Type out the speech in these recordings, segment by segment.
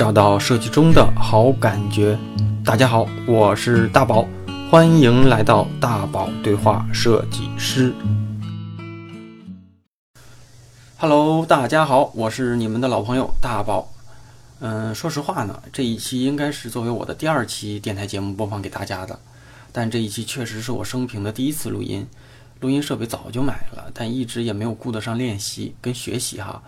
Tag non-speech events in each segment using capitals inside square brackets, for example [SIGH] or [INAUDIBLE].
找到设计中的好感觉。大家好，我是大宝，欢迎来到大宝对话设计师。Hello，大家好，我是你们的老朋友大宝。嗯，说实话呢，这一期应该是作为我的第二期电台节目播放给大家的，但这一期确实是我生平的第一次录音。录音设备早就买了，但一直也没有顾得上练习跟学习哈。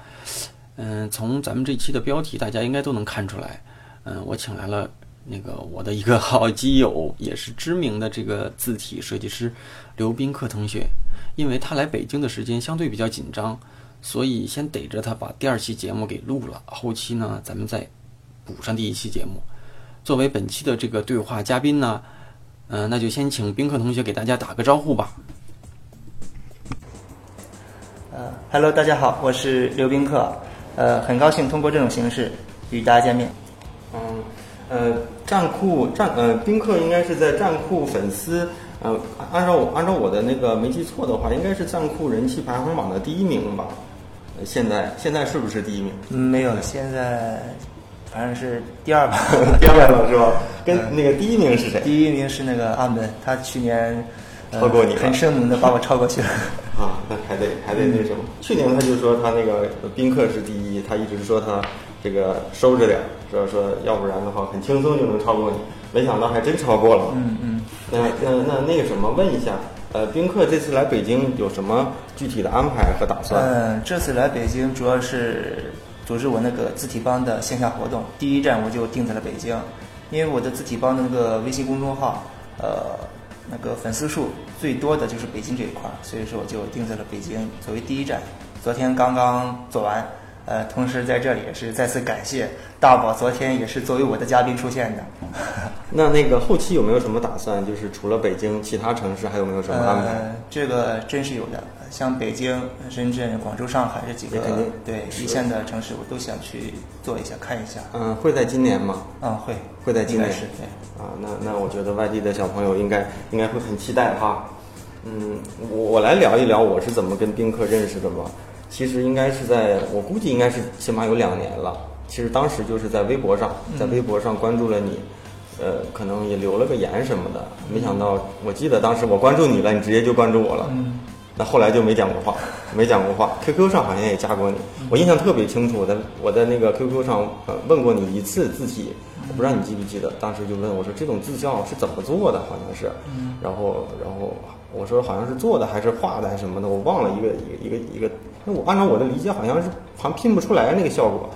嗯，从咱们这期的标题，大家应该都能看出来。嗯，我请来了那个我的一个好基友，也是知名的这个字体设计师刘宾客同学。因为他来北京的时间相对比较紧张，所以先逮着他把第二期节目给录了。后期呢，咱们再补上第一期节目。作为本期的这个对话嘉宾呢，嗯，那就先请宾客同学给大家打个招呼吧。呃，Hello，大家好，我是刘宾客，呃，很高兴通过这种形式与大家见面。嗯，呃，站酷站呃，宾客应该是在站酷粉丝，呃，按照我按照我的那个没记错的话，应该是站酷人气排行榜的第一名吧？现在现在是不是第一名？嗯，没有，现在反正是第二吧，[LAUGHS] 第二了是吧？跟那个第一名是谁？第一名是那个阿门，他去年。超过你很生猛的把我超过去了 [LAUGHS] 啊！那还得还得那什么？去年他就说他那个宾客是第一，他一直说他这个收着点，说说要不然的话很轻松就能超过你，没想到还真超过了。嗯嗯。那那那那个什么？问一下，呃，宾客这次来北京有什么具体的安排和打算？嗯，这次来北京主要是组织我那个字体帮的线下活动，第一站我就定在了北京，因为我的字体帮的那个微信公众号，呃。那个粉丝数最多的就是北京这一块儿，所以说我就定在了北京作为第一站。昨天刚刚做完，呃，同时在这里也是再次感谢大宝，昨天也是作为我的嘉宾出现的。那那个后期有没有什么打算？就是除了北京，其他城市还有没有什么安排？这个真是有的，像北京、深圳、广州、上海这几个对一线的城市，我都想去做一下，看一下。嗯，会在今年吗？嗯，会，会在今年。是对。啊，那那我觉得外地的小朋友应该应该会很期待哈。嗯，我我来聊一聊我是怎么跟宾客认识的吧。其实应该是在我估计应该是起码有两年了。其实当时就是在微博上，在微博上关注了你。呃，可能也留了个言什么的，没想到，我记得当时我关注你了，你直接就关注我了。嗯，那后来就没讲过话，[LAUGHS] 没讲过话。QQ 上好像也加过你，我印象特别清楚。我在我在那个 QQ 上呃问过你一次字体，我不知道你记不记得，当时就问我说这种字效是怎么做的，好像是。嗯。然后然后我说好像是做的还是画的还是什么的，我忘了一个一个一个一个。那我按照我的理解，好像是好像拼不出来那个效果。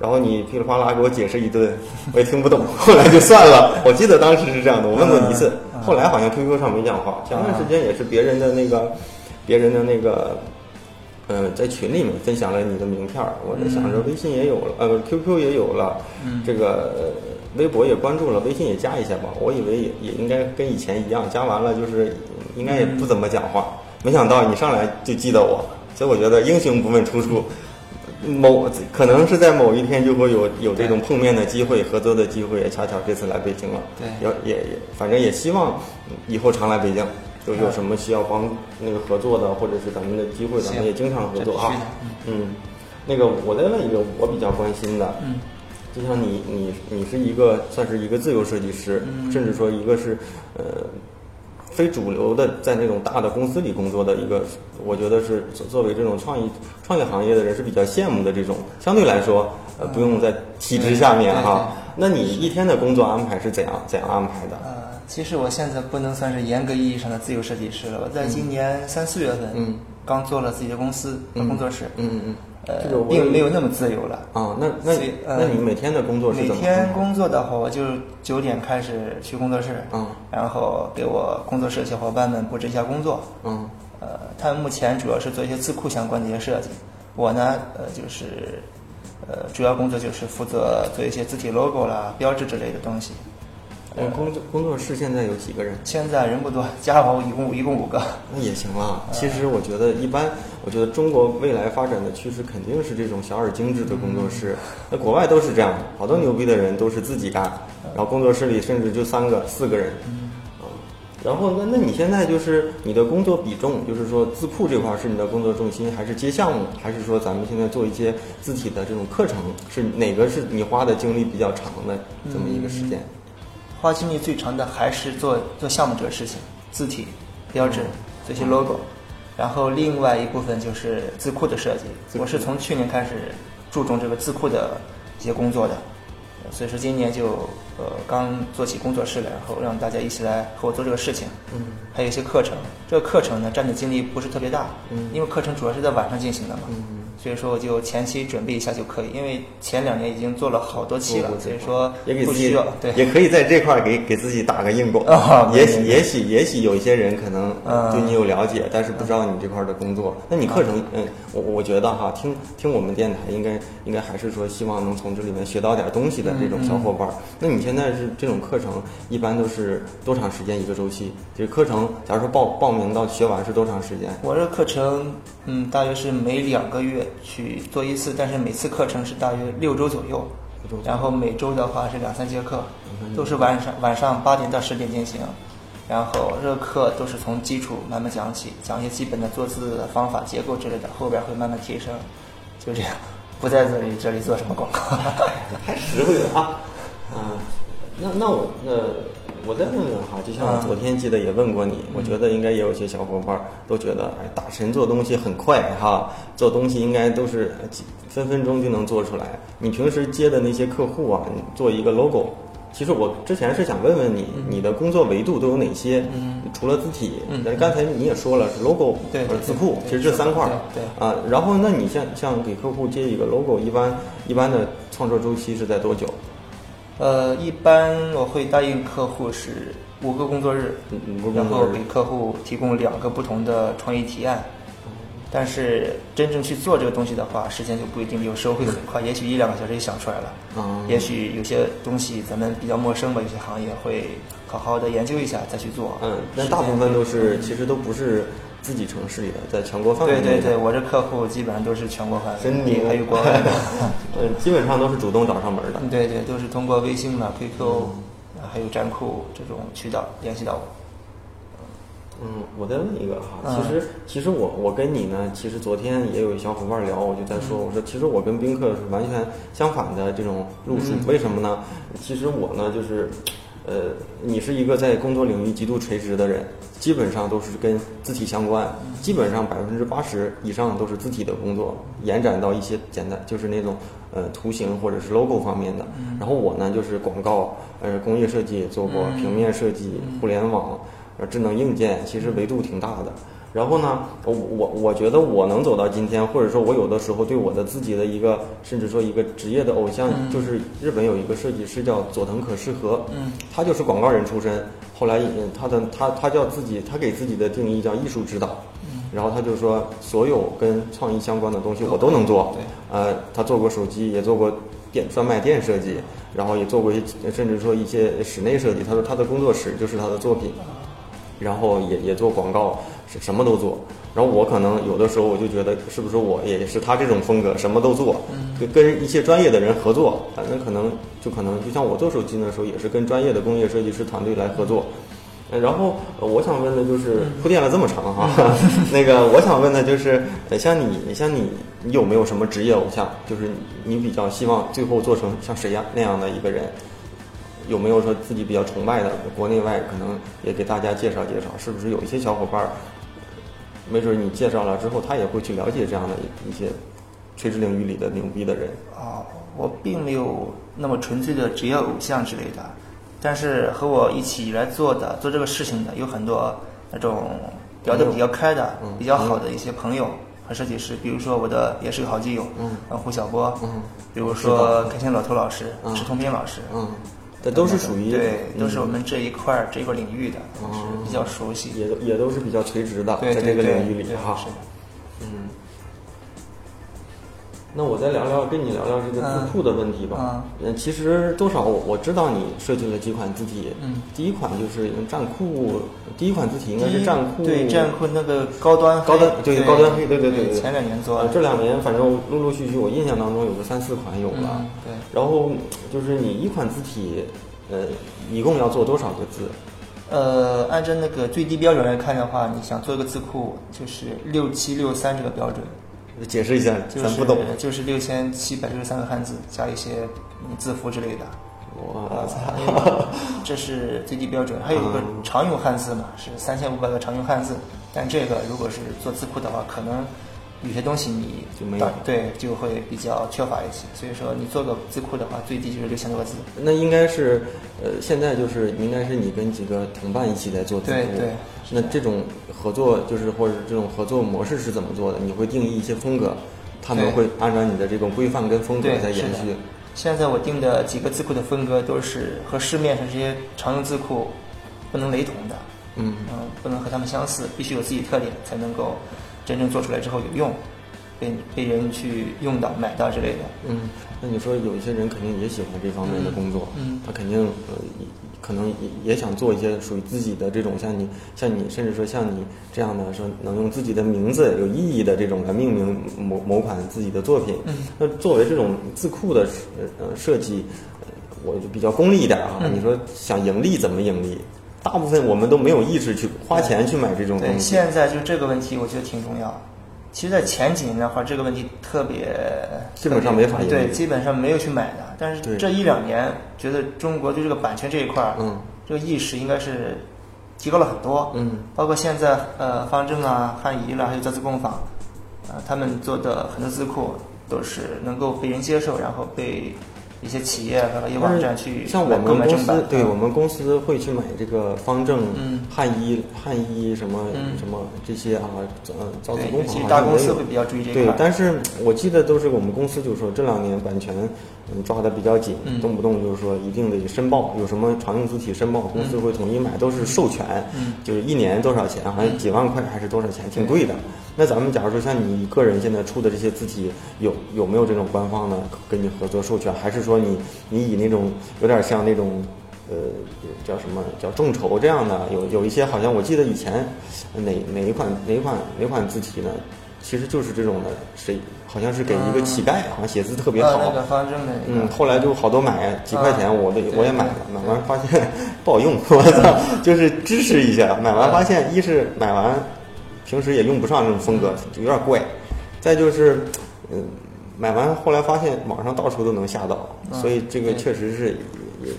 然后你噼里啪啦给我解释一顿，[LAUGHS] 我也听不懂，后来就算了。[LAUGHS] 我记得当时是这样的，我问过你一次，后来好像 QQ 上没讲话。前段时间也是别人的那个，别人的那个，嗯，在群里面分享了你的名片儿，我在想着微信也有了，呃，QQ 也有了，这个微博也关注了，微信也加一下吧。我以为也也应该跟以前一样，加完了就是应该也不怎么讲话，没想到你上来就记得我，所以我觉得英雄不问出处。某可能是在某一天就会有有这种碰面的机会、合作的机会，也恰巧这次来北京了。对，要也也，反正也希望以后常来北京，就是有什么需要帮那个合作的，或者是咱们的机会，咱们也经常合作啊。嗯，那个我再问一个我比较关心的，嗯，就像你你你是一个算是一个自由设计师，甚至说一个是呃。非主流的，在那种大的公司里工作的一个，我觉得是作为这种创意创业行业的人是比较羡慕的这种。相对来说，呃，不用在体制下面哈。那你一天的工作安排是怎样怎样安排的？呃，其实我现在不能算是严格意义上的自由设计师了。我在今年三四月份，嗯，刚做了自己的公司和工作室，嗯嗯。呃，并没有那么自由了啊。那那那你每天的工作是每天工作的话，我就九点开始去工作室，嗯，然后给我工作室的小伙伴们布置一下工作，嗯，呃，他们目前主要是做一些字库相关的一些设计。我呢，呃，就是呃，主要工作就是负责做一些字体 logo 啦、标志之类的东西。嗯，工作工作室现在有几个人？现在人不多，加我一共一共五个。[LAUGHS] 那也行啊。其实我觉得一般，我觉得中国未来发展的趋势肯定是这种小而精致的工作室。那国外都是这样的，好多牛逼的人都是自己干，然后工作室里甚至就三个、四个人。嗯。然后那那你现在就是你的工作比重，就是说字库这块儿是你的工作重心，还是接项目，还是说咱们现在做一些字体的这种课程，是哪个是你花的精力比较长的这么一个时间？花精力最长的还是做做项目这个事情，字体、标志、这些 logo，然后另外一部分就是字库的设计。我是从去年开始注重这个字库的一些工作的，所以说今年就呃刚做起工作室来，然后让大家一起来和我做这个事情。嗯，还有一些课程，这个课程呢占的精力不是特别大，嗯因为课程主要是在晚上进行的嘛。嗯所以说我就前期准备一下就可以，因为前两年已经做了好多期了，所以说也给自己不需要对也可以在这块儿给给自己打个硬广。[LAUGHS] 啊也许也许也许有一些人可能嗯对你有了解，但是不知道你这块儿的工作。那你课程，嗯，我我觉得哈，听听我们电台应该应该还是说希望能从这里面学到点东西的这种小伙伴儿。那你现在是这种课程一般都是多长时间一个周期？就是课程假如说报报名到学完是多长时间？我这课程，嗯，大约是每两个月去做一次，但是每次课程是大约六周左右然后每周的话是两三节课，都是晚上晚上八点到十点进行，然后这个课都是从基础慢慢讲起，讲一些基本的坐姿的方法、结构之类的，后边会慢慢提升，就这样，不在这里这里做什么广告。太实惠了啊！啊，那那我那我再问问哈，就像我昨天记得也问过你，我觉得应该也有些小伙伴都觉得，哎，大神做东西很快哈，做东西应该都是呃几分分钟就能做出来。你平时接的那些客户啊，你做一个 logo。其实我之前是想问问你，你的工作维度都有哪些？嗯除了字体，嗯但是刚才你也说了是 logo 对和字库，其实这三块儿。对啊，然后那你像像给客户接一个 logo，一般一般的创作周期是在多久？呃，一般我会答应客户是五个工作日，嗯五个然工作日后给客户提供两个不同的创意提案。但是真正去做这个东西的话，时间就不一定，有时候会很快，也许一两个小时就想出来了。嗯，也许有些东西咱们比较陌生吧，有些行业会好好的研究一下再去做。嗯，但大部分都是其实都不是自己城市里的，在全国范围内。对对对，我这客户基本上都是全国范围真内，牛还有国外的。呃，[LAUGHS] 基本上都是主动找上门的。嗯对对，都是通过微信啊、QQ，还有站酷这种渠道联系到我。嗯，我再问一个哈，嗯其实其实我我跟你呢，其实昨天也有小伙伴聊，我就在说，我说其实我跟宾客是完全相反的这种路数，为什么呢？其实我呢就是，呃，你是一个在工作领域极度垂直的人，基本上都是跟字体相关，基本上百分之八十以上都是字体的工作，延展到一些简单就是那种呃图形或者是 logo 方面的。然后我呢就是广告，呃工业设计也做过，平面设计、互联网。呃，智能硬件其实维度挺大的。然后呢，我我我觉得我能走到今天，或者说我有的时候对我的自己的一个，甚至说一个职业的偶像，就是日本有一个设计师叫佐藤可士和，嗯，他就是广告人出身，后来嗯他的他他叫自己，他给自己的定义叫艺术指导，然后他就说所有跟创意相关的东西我都能做，对，呃，他做过手机，也做过电专卖店设计，然后也做过一些甚至说一些室内设计，他说他的工作室就是他的作品。然后也也做广告，什什么都做。然后我可能有的时候我就觉得，是不是我也是他这种风格，什么都做，跟跟一些专业的人合作，反正可能就可能就像我做手机的时候，也是跟专业的工业设计师团队来合作。呃然后呃我想问的就是铺垫了这么长哈，[LAUGHS] 那个我想问的就是，呃像你像你你有没有什么职业偶像？就是你比较希望最后做成像谁呀那样的一个人？有没有说自己比较崇拜的，国内外可能也给大家介绍介绍，是不是有一些小伙伴儿，没准你介绍了之后，他也会去了解这样的一些垂直领域里的牛逼的人。哦，我并没有那么纯粹的职业偶像之类的，但是和我一起来做的做这个事情的有很多那种聊得比较开的、嗯比较好的一些朋友和设计师，比如说我的也是个好基友，嗯呃，胡晓波，嗯，比如说开心老头老师、嗯。池同斌老师，嗯，这都是属于对，嗯都是我们这一块儿这一块领域的，哦是比较熟悉。也都也都是比较垂直的，在这个领域里对哈那我再聊聊，跟你聊聊这个字库的问题吧。嗯，其实多少我我知道你设计了几款字体。嗯，第一款就是用站库，第一款字体应该是站库。对站库那个高端高端对对高端黑对对对对前两年做的，呃这两年反正陆陆续续，我印象当中有个三四款有了。嗯对。然后就是你一款字体，呃，一共要做多少个字？呃，按照那个最低标准来看的话，你想做一个字库，就是六七六三这个标准，解释一下，就是咱不懂。就是六千七百六十三个汉字加一些嗯字符之类的。我操！[LAUGHS] 这是最低标准，还有一个常用汉字嘛，是三千五百个常用汉字。但这个如果是做字库的话，可能有些东西你就没有对，就会比较缺乏一些。所以说，你做个字库的话，最低就是六千多个字。那应该是，呃，现在就是应该是你跟几个同伴一起在做字库。对对那这种合作就是或者这种合作模式是怎么做的？你会定义一些风格，他们会按照你的这种规范跟风格在延续。现在我定的几个字库的风格都是和市面上这些常用字库不能雷同的，嗯，嗯，不能和他们相似，必须有自己特点，才能够真正做出来之后有用，被被人去用到、买到之类的。嗯，那你说有一些人肯定也喜欢这方面的工作，嗯嗯他肯定呃也可能也也想做一些属于自己的这种像你像你甚至说像你这样的说能用自己的名字有意义的这种来命名某某款自己的作品。嗯那作为这种字库的呃呃设计，呃我就比较功利一点啊，嗯你说想盈利怎么盈利？大部分我们都没有意识去花钱去买这种，东西。现在就这个问题，我觉得挺重要。其实，在前几年的话，这个问题特别基本上没法盈利对，基本上没有去买的。但是这一两年，觉得中国对这个版权这一块儿，嗯，这个意识应该是提高了很多。嗯，包括现在呃，方正啊、汉仪啦，还有造字工坊，呃，他们做的很多字库都是能够被人接受，然后被一些企业和一些网站去像我们公买正版司，。对嗯我们公司会去买这个方正、嗯汉仪、汉仪什么、嗯什么这些啊，呃，造字，工坊大公司会比较注意这一块，。对但是我记得都是我们公司就是说这两年版权嗯抓的比较紧，嗯。动不动就是说一定得申报，有什么常用字体申报，公司会统一买，都是授权，嗯。就是一年多少钱，好像几万块还是多少钱，挺贵的。那咱们假如说像你个人现在出的这些字体，有有没有这种官方的跟你合作授权，还是说你你以那种有点像那种呃叫什么叫众筹这样的，有有一些好像我记得以前哪哪一款哪一款哪款字体呢？其实就是这种的，谁好像是给一个乞丐，好像写字特别好，呃，那个方正的，嗯，后来就好多买几块钱，啊我的我也买了，买完发现不好用，[LAUGHS] 我操，就是支持一下，买完发现一是买完平时也用不上这种风格，有点怪，再就是嗯，买完后来发现网上到处都能下到，嗯所以这个确实是也。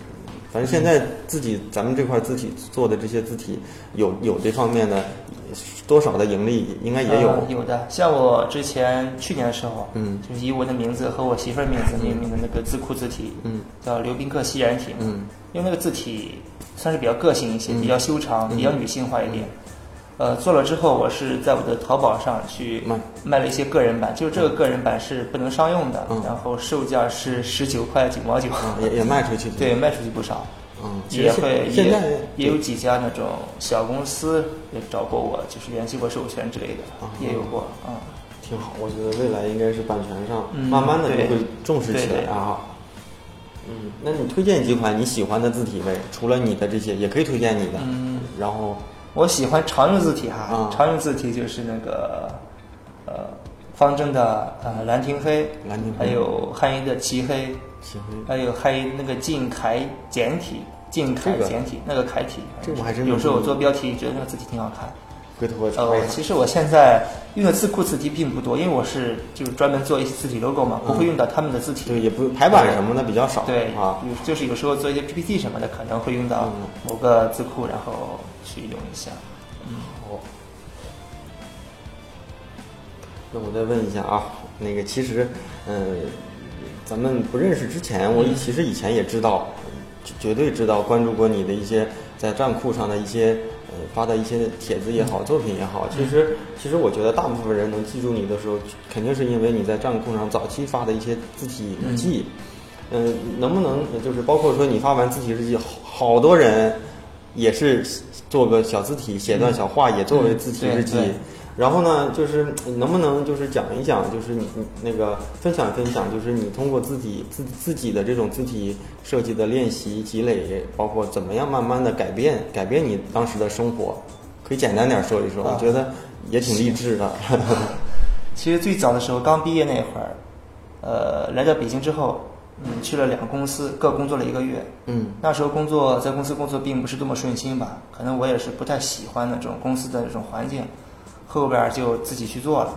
反正现在自己咱们这块自己做的这些字体有有这方面的多少的盈利，应该也有。呃有的，像我之前去年的时候，嗯。就是以我的名字和我媳妇儿名字命名的那个字库字体，嗯，叫刘宾客西然体，嗯，因为那个字体算是比较个性一些，嗯。比较修长，比较女性化一点。呃，做了之后，我是在我的淘宝上去卖卖了一些个人版，就是这个个人版是不能商用的，嗯然后售价是十九块九毛九，啊，也也卖出去。对，卖出去不少。嗯，也会现在也也有几家那种小公司也找过我，就是联系过授权之类的，啊也有过嗯。挺好，我觉得未来应该是版权上嗯慢慢的就会重视起来啊。嗯，那你推荐几款你喜欢的字体呗？除了你的这些，也可以推荐你的。嗯，然后我喜欢常用字体哈，啊常用字体就是那个呃方正的呃兰亭黑，兰亭黑还有汉仪的齐黑，喜欢还有汉仪那个晋楷简体，晋楷这个简体那个楷体，这我还真有时候我做标题觉得那个字体挺好看。回头我呃。其实我现在用的字库字体并不多，因为我是就是专门做一些字体 logo 嘛，不会用到他们的字体。对，也不排版什么的比较少。对啊，有就是有时候做一些 PPT 什么的，可能会用到嗯某个字库，然后去用一下。好。那我再问一下啊，那个其实，嗯、咱们不认识之前，我其实以前也知道，绝对知道关注过你的一些在站酷上的一些呃发的一些帖子也好，作品也好。其实，其实我觉得大部分人能记住你的时候，肯定是因为你在站酷上早期发的一些字体日记。嗯、能不能就是包括说你发完字体日记，好好多人也是做个小字体，写段小话，也作为字体日记。然后呢，就是能不能就是讲一讲，就是你你那个分享分享，就是你通过自己自自己的这种字体设计的练习积累，包括怎么样慢慢的改变改变你当时的生活，可以简单点说一说，啊我觉得也挺励志的。[LAUGHS] 其实最早的时候，刚毕业那会儿，呃，来到北京之后，嗯，去了两个公司，各工作了一个月。嗯那时候工作在公司工作并不是多么顺心吧，可能我也是不太喜欢的这种公司的这种环境，后边就自己去做了。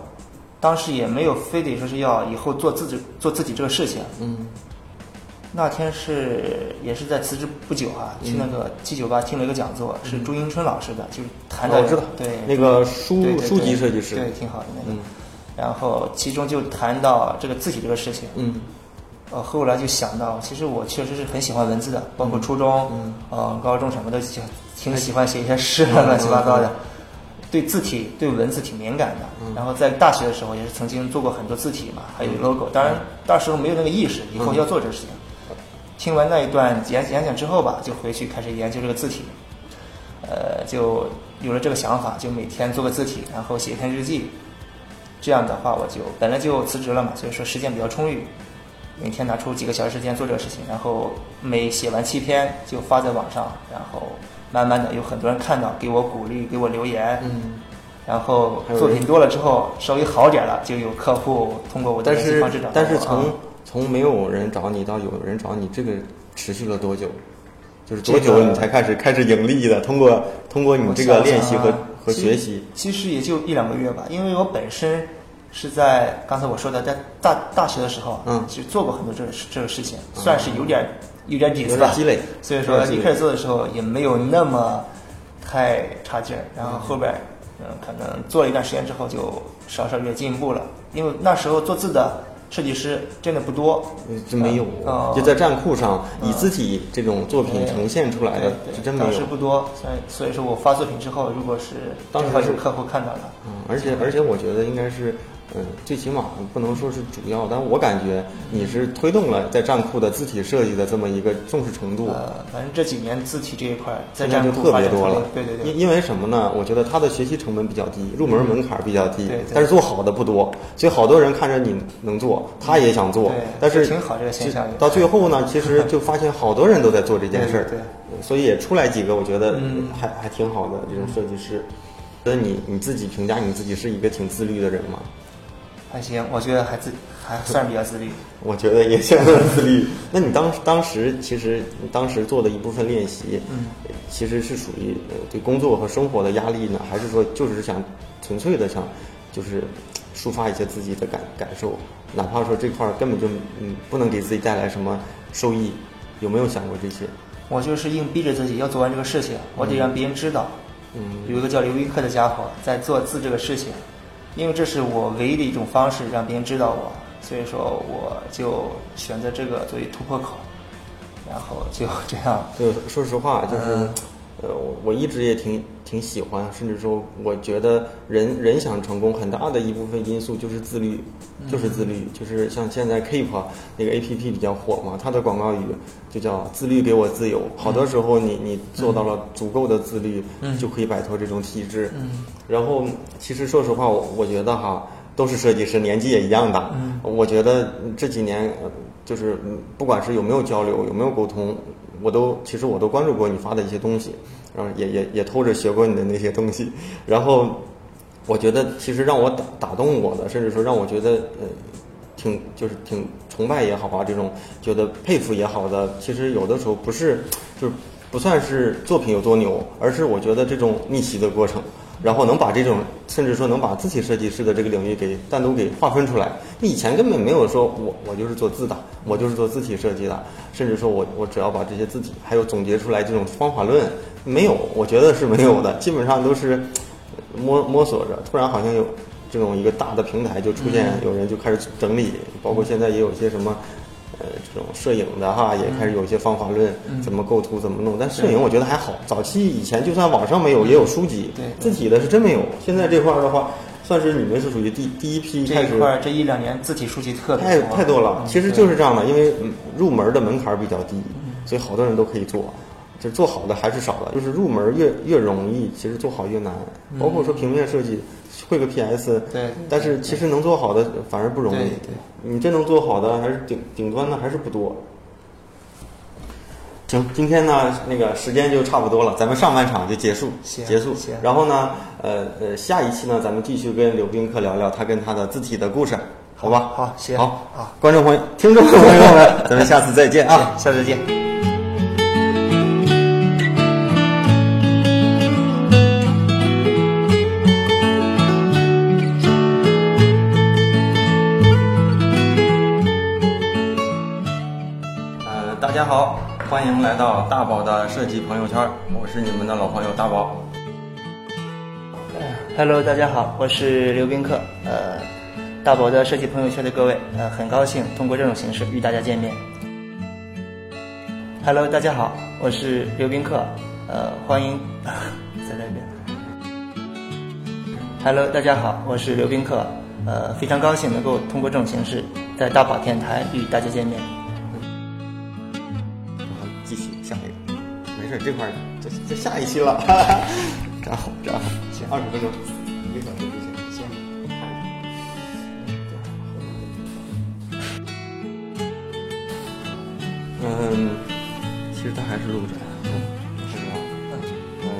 当时也没有非得说是要以后做自己做自己这个事情。嗯那天是也是在辞职不久啊，去那个七九八听了一个讲座，是朱迎春老师的，就是谈到哦我知道对那个书对对对书籍设计师对，挺好的那个。嗯然后其中就谈到这个字体这个事情，嗯呃，后来就想到，其实我确实是很喜欢文字的，包括初中、嗯。呃、高中什么的，就挺喜欢写一些诗啊，乱七八糟的，对字体、对文字挺敏感的。嗯。然后在大学的时候也是曾经做过很多字体嘛，还有 logo，当然那时候没有那个意识，以后要做这个事情。听完那一段演演讲之后吧，就回去开始研究这个字体，呃，就有了这个想法，就每天做个字体，然后写一篇日记。这样的话，我就本来就辞职了嘛，所以说时间比较充裕，每天拿出几个小时时间做这个事情，然后每写完七篇就发在网上，然后慢慢的有很多人看到，给我鼓励，给我留言，嗯。然后作品多了之后稍微好点了，就有客户通过我的但是联系方式找到我但是从啊从没有人找你到有人找你，这个持续了多久？就是多久你才开始开始盈利的？通过通过你这个练习和和学习，其实也就一两个月吧，因为我本身是在刚才我说的，在大大学的时候，嗯。其实做过很多这这个事情，算是有点有点底子吧，积累。所以说一开始做的时候也没有那么太差劲儿，然后后边嗯可能做了一段时间之后就稍稍有点进步了，因为那时候做字的设计师真的不多，嗯真没有哦。就在站库上以嗯字体这种作品呈现出来的，对是真没有。当时。不多，所以所以说我发作品之后，如果是当时是正好有客户看到了，嗯，而且而且我觉得应该是，嗯，最起码不能说是主要，但我感觉你是推动了在站库的字体设计的这么一个重视程度。呃，反正这几年字体这一块在现在就站特别多了，对对对，因因为什么呢？我觉得它的学习成本比较低，入门门槛比较低，对对但是做好的不多，所以好多人看着你能做，他也想做对，但是挺好这个现象到最后呢，其实就发现好多人都在做这件事儿，对对所以也出来几个我觉得嗯还、还挺好的这种设计师。觉得你你自己评价你自己是一个挺自律的人吗？还行，我觉得还自还算比较自律。[LAUGHS] 我觉得也相当自律。那你当当时其实你当时做的一部分练习，嗯，其实是属于呃对工作和生活的压力呢，还是说就是想纯粹的想就是抒发一些自己的感感受，哪怕说这块儿根本就嗯不能给自己带来什么收益，有没有想过这些？我就是硬逼着自己要做完这个事情，我得让别人知道。嗯有一个叫刘一克的家伙在做字这个事情，因为这是我唯一的一种方式让别人知道我，所以说我就选择这个作为突破口，然后就这样。就说实话，就是，嗯呃，我我一直也挺挺喜欢，甚至说，我觉得人人想成功，很大的一部分因素就是自律，就是自律，就是像现在 Keep 那个 A P P 比较火嘛，它的广告语就叫“自律给我自由”。好多时候你你做到了足够的自律，嗯就可以摆脱这种体制。嗯然后，其实说实话，我我觉得哈，都是设计师，年纪也一样大。嗯我觉得这几年，呃就是嗯不管是有没有交流，有没有沟通，我都其实我都关注过你发的一些东西，然后也也也偷着学过你的那些东西。然后，我觉得其实让我打打动我的，甚至说让我觉得呃，挺就是挺崇拜也好啊，这种觉得佩服也好的，其实有的时候不是就是不算是作品有多牛，而是我觉得这种逆袭的过程。然后能把这种，甚至说能把字体设计师的这个领域给单独给划分出来。以前根本没有说我我就是做字的，我就是做字体设计的，甚至说我我只要把这些字体还有总结出来这种方法论，没有，我觉得是没有的，基本上都是摸摸索着，突然好像有这种一个大的平台就出现，有人就开始整理，包括现在也有一些什么。呃，这种摄影的哈，也开始有一些方法论，怎么构图，怎么弄。但摄影我觉得还好，早期以前就算网上没有，也有书籍。对字体的是真没有。现在这块儿的话，算是你们是属于第第一批开始这一块儿这一两年字体书籍特别太多，太多了。嗯其实就是这样的，因为嗯入门的门槛比较低，嗯所以好多人都可以做。就做好的还是少的，就是入门越越容易，其实做好越难。包括说平面设计，会个 PS，对对但是其实能做好的反而不容易。你真能做好的还是顶顶端的还是不多。行，今天呢那个时间就差不多了，咱们上半场就结束行结束。然后呢，呃呃，下一期呢，咱们继续跟刘宾客聊聊他跟他的字体的故事。好吧？好行好好，观众朋友、听众朋友们，咱们下次再见啊！下次见。欢迎来到大宝的设计朋友圈，我是你们的老朋友大宝。Hello，大家好，我是刘宾客。呃，大宝的设计朋友圈的各位，呃，很高兴通过这种形式与大家见面。Hello，大家好，我是刘宾客。呃，欢迎，再来一遍。Hello，大家好，我是刘宾客。呃，非常高兴能够通过这种形式在大宝天台与大家见面。这块儿这这下一期了，站好站好，行，二十分钟，一个小时就行，先看嗯，其实他还是录着。是吧？嗯，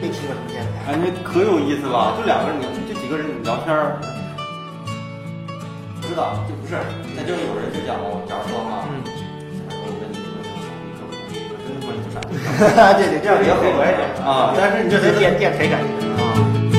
这期我什么电台？感觉可有意思了，就两个人，就几个人聊天儿。不知道，就不是，那就有人就讲我，假如说哈，嗯，[LAUGHS] 对对，这样比较合我也啊但是你这得是电电台感觉。啊。